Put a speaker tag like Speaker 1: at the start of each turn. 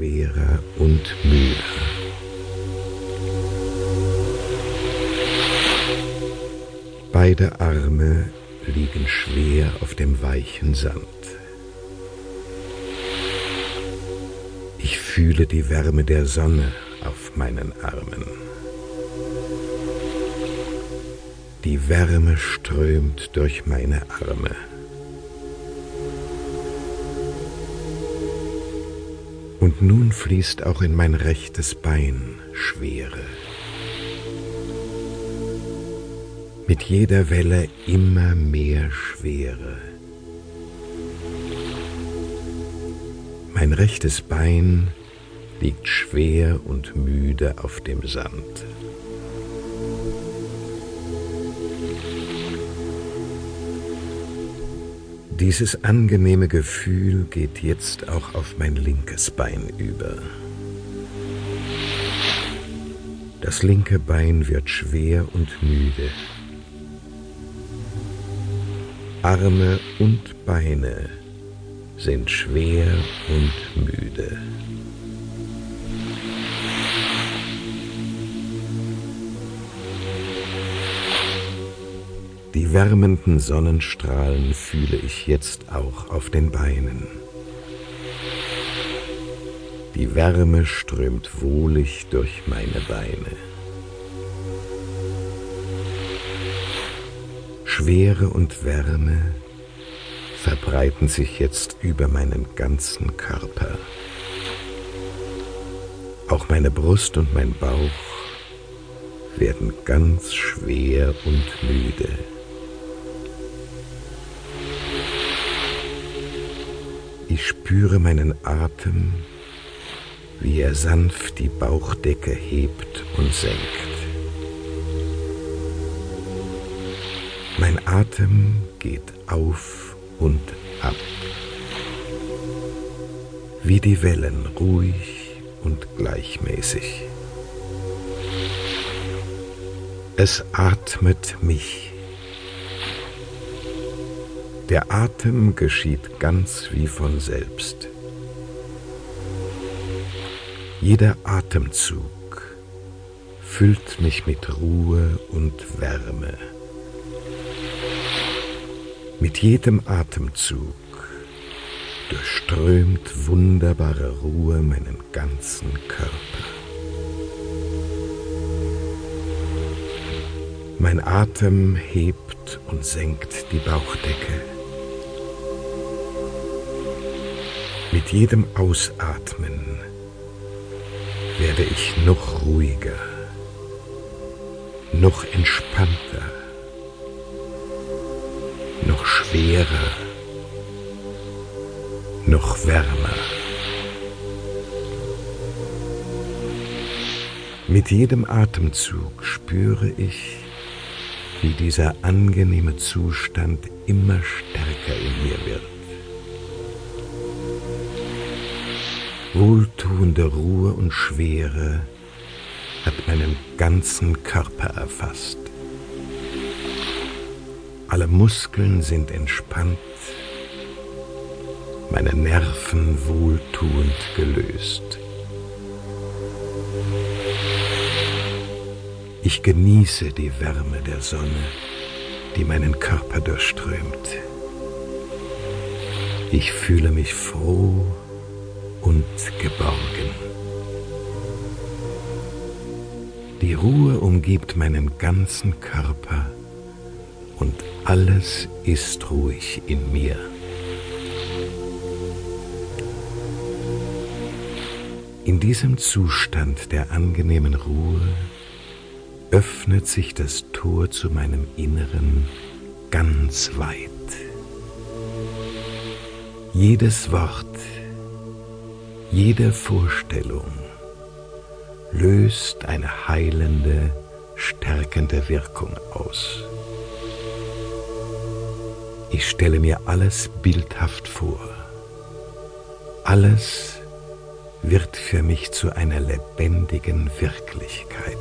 Speaker 1: schwerer und müder. Beide Arme liegen schwer auf dem weichen Sand. Ich fühle die Wärme der Sonne auf meinen Armen. Die Wärme strömt durch meine Arme. Und nun fließt auch in mein rechtes Bein Schwere. Mit jeder Welle immer mehr Schwere. Mein rechtes Bein liegt schwer und müde auf dem Sand. Dieses angenehme Gefühl geht jetzt auch auf mein linkes Bein über. Das linke Bein wird schwer und müde. Arme und Beine sind schwer und müde. Die wärmenden Sonnenstrahlen fühle ich jetzt auch auf den Beinen. Die Wärme strömt wohlig durch meine Beine. Schwere und Wärme verbreiten sich jetzt über meinen ganzen Körper. Auch meine Brust und mein Bauch werden ganz schwer und müde. Ich spüre meinen Atem, wie er sanft die Bauchdecke hebt und senkt. Mein Atem geht auf und ab, wie die Wellen ruhig und gleichmäßig. Es atmet mich der Atem geschieht ganz wie von selbst. Jeder Atemzug füllt mich mit Ruhe und Wärme. Mit jedem Atemzug durchströmt wunderbare Ruhe meinen ganzen Körper. Mein Atem hebt und senkt die Bauchdecke. Mit jedem Ausatmen werde ich noch ruhiger, noch entspannter, noch schwerer, noch wärmer. Mit jedem Atemzug spüre ich, wie dieser angenehme Zustand immer stärker in mir wird. Wohltuende Ruhe und Schwere hat meinen ganzen Körper erfasst. Alle Muskeln sind entspannt, meine Nerven wohltuend gelöst. Ich genieße die Wärme der Sonne, die meinen Körper durchströmt. Ich fühle mich froh und geborgen. Die Ruhe umgibt meinen ganzen Körper und alles ist ruhig in mir. In diesem Zustand der angenehmen Ruhe öffnet sich das Tor zu meinem Inneren ganz weit. Jedes Wort, jede Vorstellung löst eine heilende, stärkende Wirkung aus. Ich stelle mir alles bildhaft vor. Alles wird für mich zu einer lebendigen Wirklichkeit.